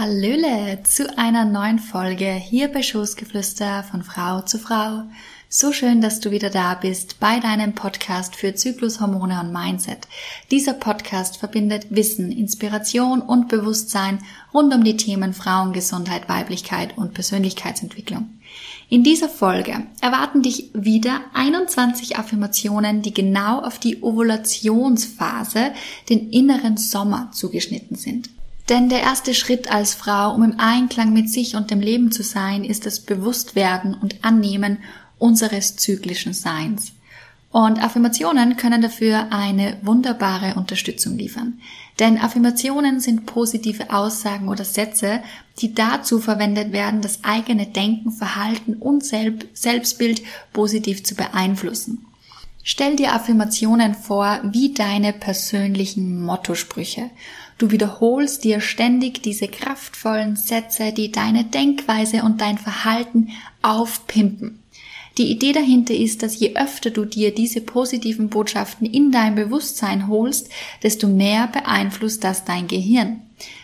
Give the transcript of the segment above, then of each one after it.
Hallöle zu einer neuen Folge hier bei Schoßgeflüster von Frau zu Frau. So schön, dass du wieder da bist bei deinem Podcast für Zyklus, Hormone und Mindset. Dieser Podcast verbindet Wissen, Inspiration und Bewusstsein rund um die Themen Frauengesundheit, Weiblichkeit und Persönlichkeitsentwicklung. In dieser Folge erwarten dich wieder 21 Affirmationen, die genau auf die Ovulationsphase, den inneren Sommer zugeschnitten sind. Denn der erste Schritt als Frau, um im Einklang mit sich und dem Leben zu sein, ist das Bewusstwerden und Annehmen unseres zyklischen Seins. Und Affirmationen können dafür eine wunderbare Unterstützung liefern. Denn Affirmationen sind positive Aussagen oder Sätze, die dazu verwendet werden, das eigene Denken, Verhalten und Selbstbild positiv zu beeinflussen. Stell dir Affirmationen vor wie deine persönlichen Mottosprüche. Du wiederholst dir ständig diese kraftvollen Sätze, die deine Denkweise und dein Verhalten aufpimpen. Die Idee dahinter ist, dass je öfter du dir diese positiven Botschaften in dein Bewusstsein holst, desto mehr beeinflusst das dein Gehirn.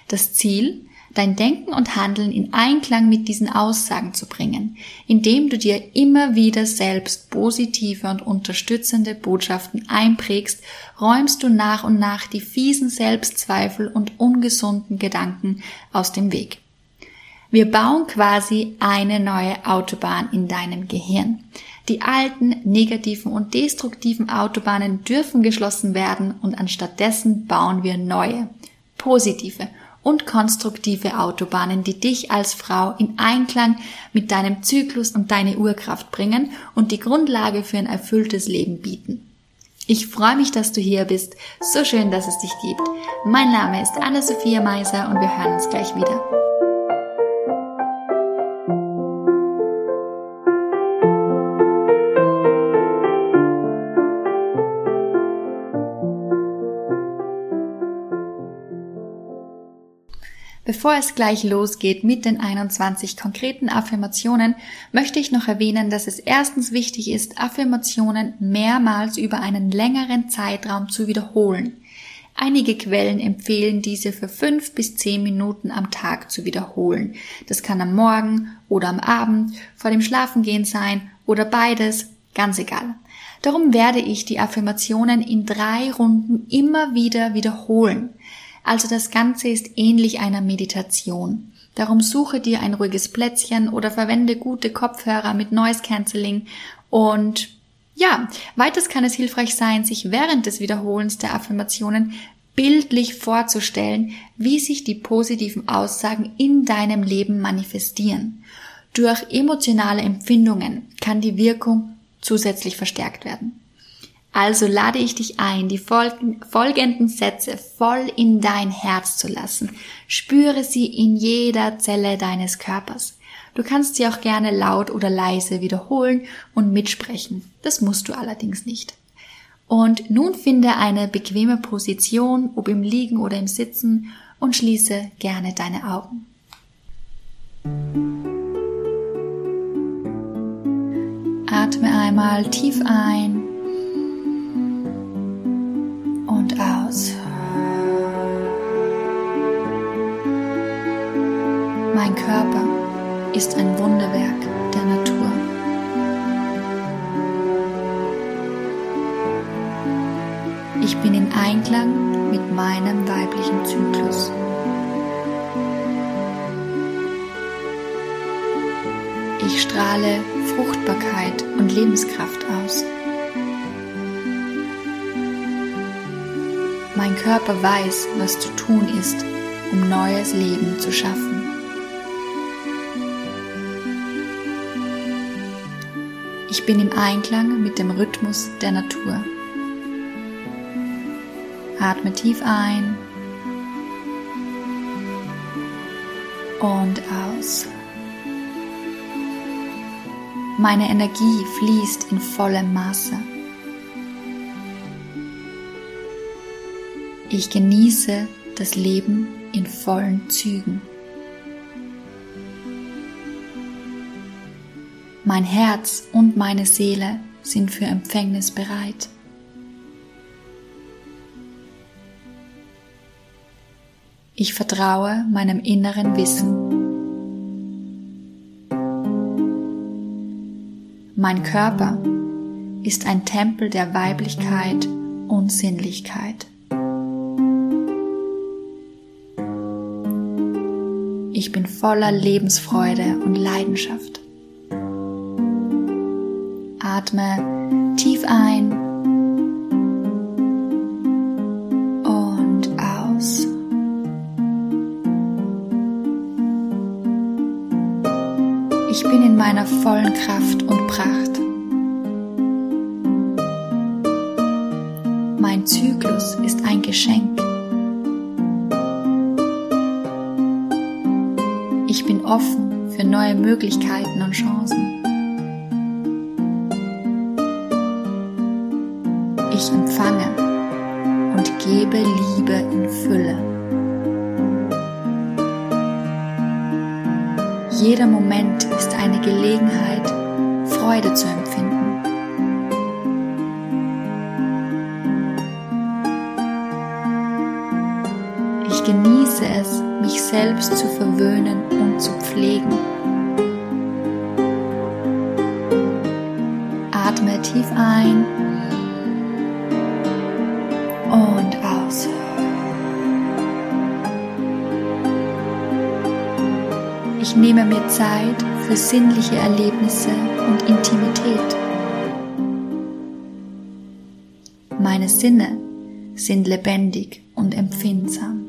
Das Ziel, dein Denken und Handeln in Einklang mit diesen Aussagen zu bringen, indem du dir immer wieder selbst positive und unterstützende Botschaften einprägst, räumst du nach und nach die fiesen Selbstzweifel und ungesunden Gedanken aus dem Weg. Wir bauen quasi eine neue Autobahn in deinem Gehirn. Die alten, negativen und destruktiven Autobahnen dürfen geschlossen werden und anstattdessen bauen wir neue, positive und konstruktive Autobahnen, die dich als Frau in Einklang mit deinem Zyklus und deine Urkraft bringen und die Grundlage für ein erfülltes Leben bieten. Ich freue mich, dass du hier bist. So schön, dass es dich gibt. Mein Name ist Anna-Sophia Meiser und wir hören uns gleich wieder. Bevor es gleich losgeht mit den 21 konkreten Affirmationen, möchte ich noch erwähnen, dass es erstens wichtig ist, Affirmationen mehrmals über einen längeren Zeitraum zu wiederholen. Einige Quellen empfehlen diese für fünf bis zehn Minuten am Tag zu wiederholen. Das kann am Morgen oder am Abend, vor dem Schlafengehen sein oder beides, ganz egal. Darum werde ich die Affirmationen in drei Runden immer wieder wiederholen. Also das Ganze ist ähnlich einer Meditation. Darum suche dir ein ruhiges Plätzchen oder verwende gute Kopfhörer mit Noise Cancelling und ja, weiters kann es hilfreich sein, sich während des Wiederholens der Affirmationen bildlich vorzustellen, wie sich die positiven Aussagen in deinem Leben manifestieren. Durch emotionale Empfindungen kann die Wirkung zusätzlich verstärkt werden. Also lade ich dich ein, die folgenden Sätze voll in dein Herz zu lassen. Spüre sie in jeder Zelle deines Körpers. Du kannst sie auch gerne laut oder leise wiederholen und mitsprechen. Das musst du allerdings nicht. Und nun finde eine bequeme Position, ob im Liegen oder im Sitzen, und schließe gerne deine Augen. Atme einmal tief ein aus. Mein Körper ist ein Wunderwerk der Natur. Ich bin in Einklang mit meinem weiblichen Zyklus. Ich strahle Fruchtbarkeit und Lebenskraft aus. Mein Körper weiß, was zu tun ist, um neues Leben zu schaffen. Ich bin im Einklang mit dem Rhythmus der Natur. Atme tief ein und aus. Meine Energie fließt in vollem Maße. Ich genieße das Leben in vollen Zügen. Mein Herz und meine Seele sind für Empfängnis bereit. Ich vertraue meinem inneren Wissen. Mein Körper ist ein Tempel der Weiblichkeit und Sinnlichkeit. Ich bin voller Lebensfreude und Leidenschaft. Atme tief ein und aus. Ich bin in meiner vollen Kraft und Pracht. Mein Zyklus ist ein Geschenk. Offen für neue Möglichkeiten und Chancen. Ich empfange und gebe Liebe in Fülle. Jeder Moment ist eine Gelegenheit, Freude zu empfinden. Selbst zu verwöhnen und zu pflegen. Atme tief ein und aus. Ich nehme mir Zeit für sinnliche Erlebnisse und Intimität. Meine Sinne sind lebendig und empfindsam.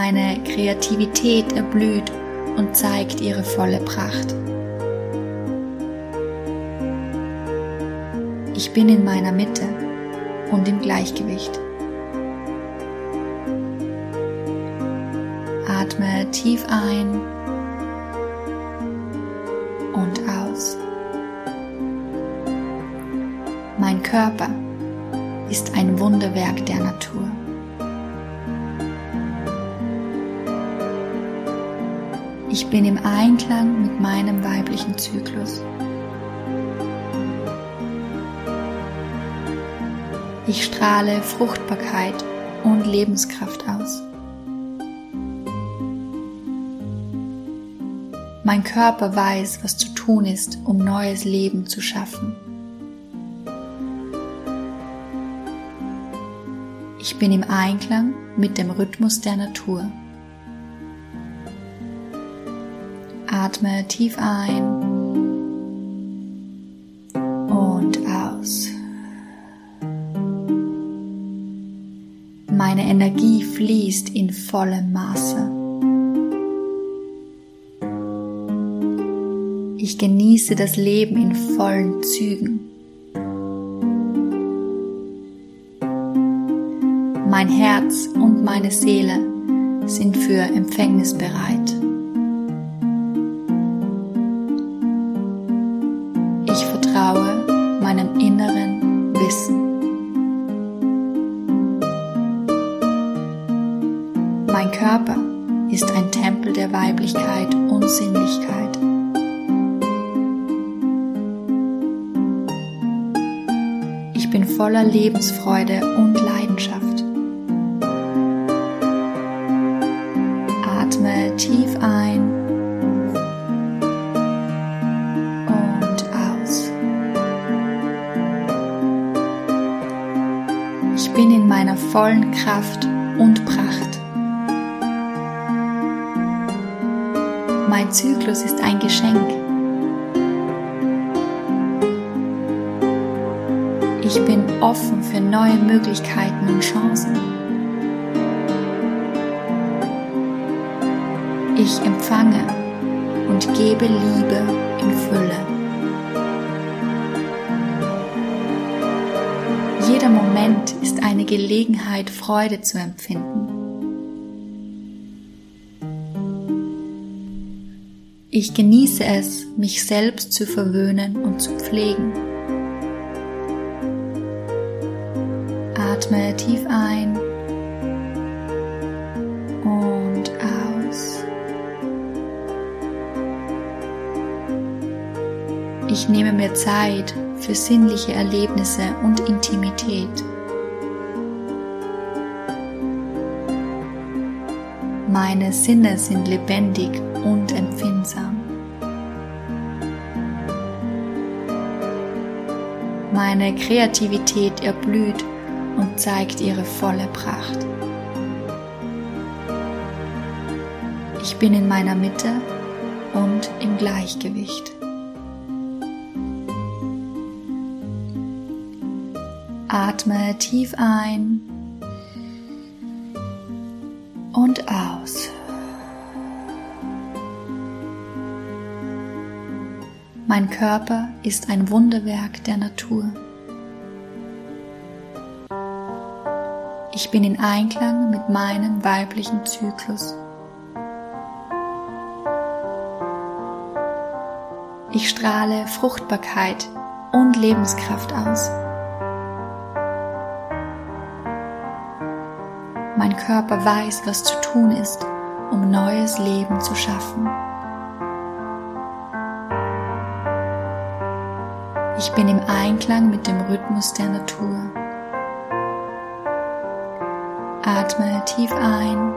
Meine Kreativität erblüht und zeigt ihre volle Pracht. Ich bin in meiner Mitte und im Gleichgewicht. Atme tief ein und aus. Mein Körper ist ein Wunderwerk der Natur. Ich bin im Einklang mit meinem weiblichen Zyklus. Ich strahle Fruchtbarkeit und Lebenskraft aus. Mein Körper weiß, was zu tun ist, um neues Leben zu schaffen. Ich bin im Einklang mit dem Rhythmus der Natur. Atme tief ein und aus. Meine Energie fließt in vollem Maße. Ich genieße das Leben in vollen Zügen. Mein Herz und meine Seele sind für Empfängnis bereit. Meinem inneren Wissen. Mein Körper ist ein Tempel der Weiblichkeit und Sinnlichkeit. Ich bin voller Lebensfreude und Leidenschaft. Vollen Kraft und Pracht. Mein Zyklus ist ein Geschenk. Ich bin offen für neue Möglichkeiten und Chancen. Ich empfange und gebe Liebe in Fülle. Moment ist eine Gelegenheit, Freude zu empfinden. Ich genieße es, mich selbst zu verwöhnen und zu pflegen. Atme tief ein und aus. Ich nehme mir Zeit für sinnliche Erlebnisse und Intimität. Meine Sinne sind lebendig und empfindsam. Meine Kreativität erblüht und zeigt ihre volle Pracht. Ich bin in meiner Mitte und im Gleichgewicht. Atme tief ein und aus. Mein Körper ist ein Wunderwerk der Natur. Ich bin in Einklang mit meinem weiblichen Zyklus. Ich strahle Fruchtbarkeit und Lebenskraft aus. Mein Körper weiß, was zu tun ist, um neues Leben zu schaffen. Ich bin im Einklang mit dem Rhythmus der Natur. Atme tief ein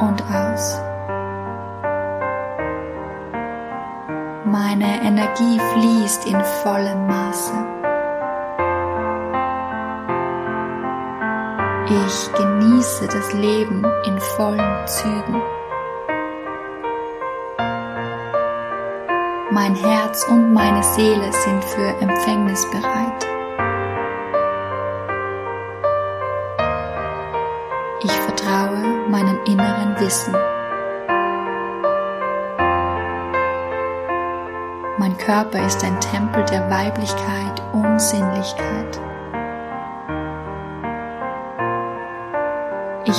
und aus. Meine Energie fließt in vollem Maße. Ich genieße das Leben in vollen Zügen. Mein Herz und meine Seele sind für Empfängnis bereit. Ich vertraue meinem inneren Wissen. Mein Körper ist ein Tempel der Weiblichkeit und Sinnlichkeit.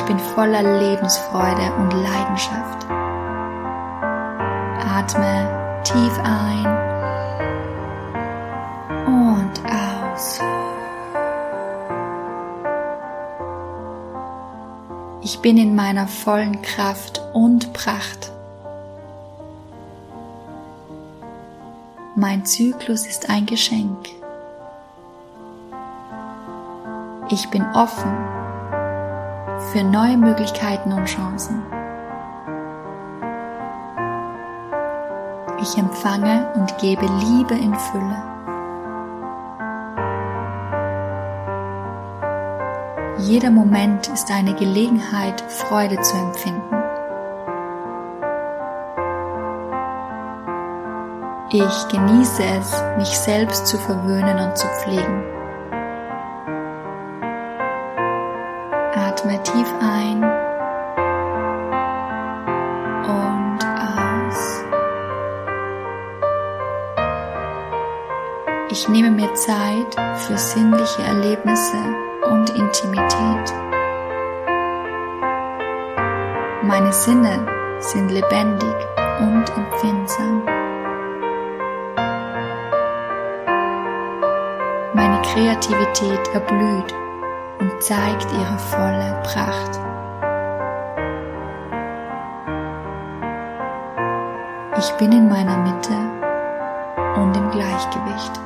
Bin voller Lebensfreude und Leidenschaft. Atme tief ein und aus. Ich bin in meiner vollen Kraft und Pracht. Mein Zyklus ist ein Geschenk. Ich bin offen für neue Möglichkeiten und Chancen. Ich empfange und gebe Liebe in Fülle. Jeder Moment ist eine Gelegenheit, Freude zu empfinden. Ich genieße es, mich selbst zu verwöhnen und zu pflegen. Atme tief ein und aus. Ich nehme mir Zeit für sinnliche Erlebnisse und Intimität. Meine Sinne sind lebendig und empfindsam. Meine Kreativität erblüht und zeigt ihre volle Pracht. Ich bin in meiner Mitte und im Gleichgewicht.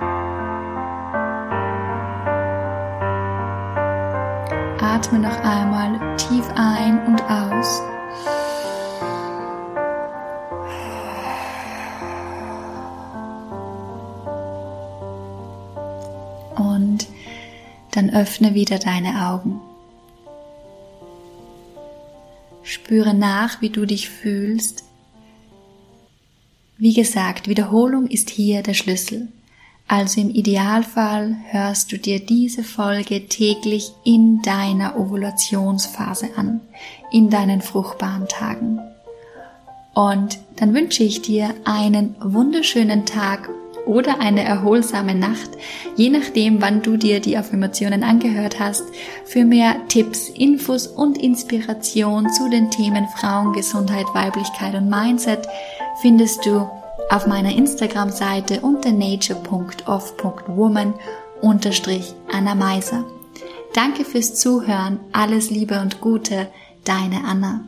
Atme noch einmal tief ein und aus. Und dann öffne wieder deine Augen. Spüre nach, wie du dich fühlst. Wie gesagt, Wiederholung ist hier der Schlüssel. Also im Idealfall hörst du dir diese Folge täglich in deiner Ovulationsphase an, in deinen fruchtbaren Tagen. Und dann wünsche ich dir einen wunderschönen Tag oder eine erholsame Nacht, je nachdem, wann du dir die Affirmationen angehört hast. Für mehr Tipps, Infos und Inspiration zu den Themen Frauengesundheit, Weiblichkeit und Mindset findest du auf meiner Instagram-Seite unter nature.off.woman unterstrich Anna Meiser. Danke fürs Zuhören, alles Liebe und Gute, deine Anna.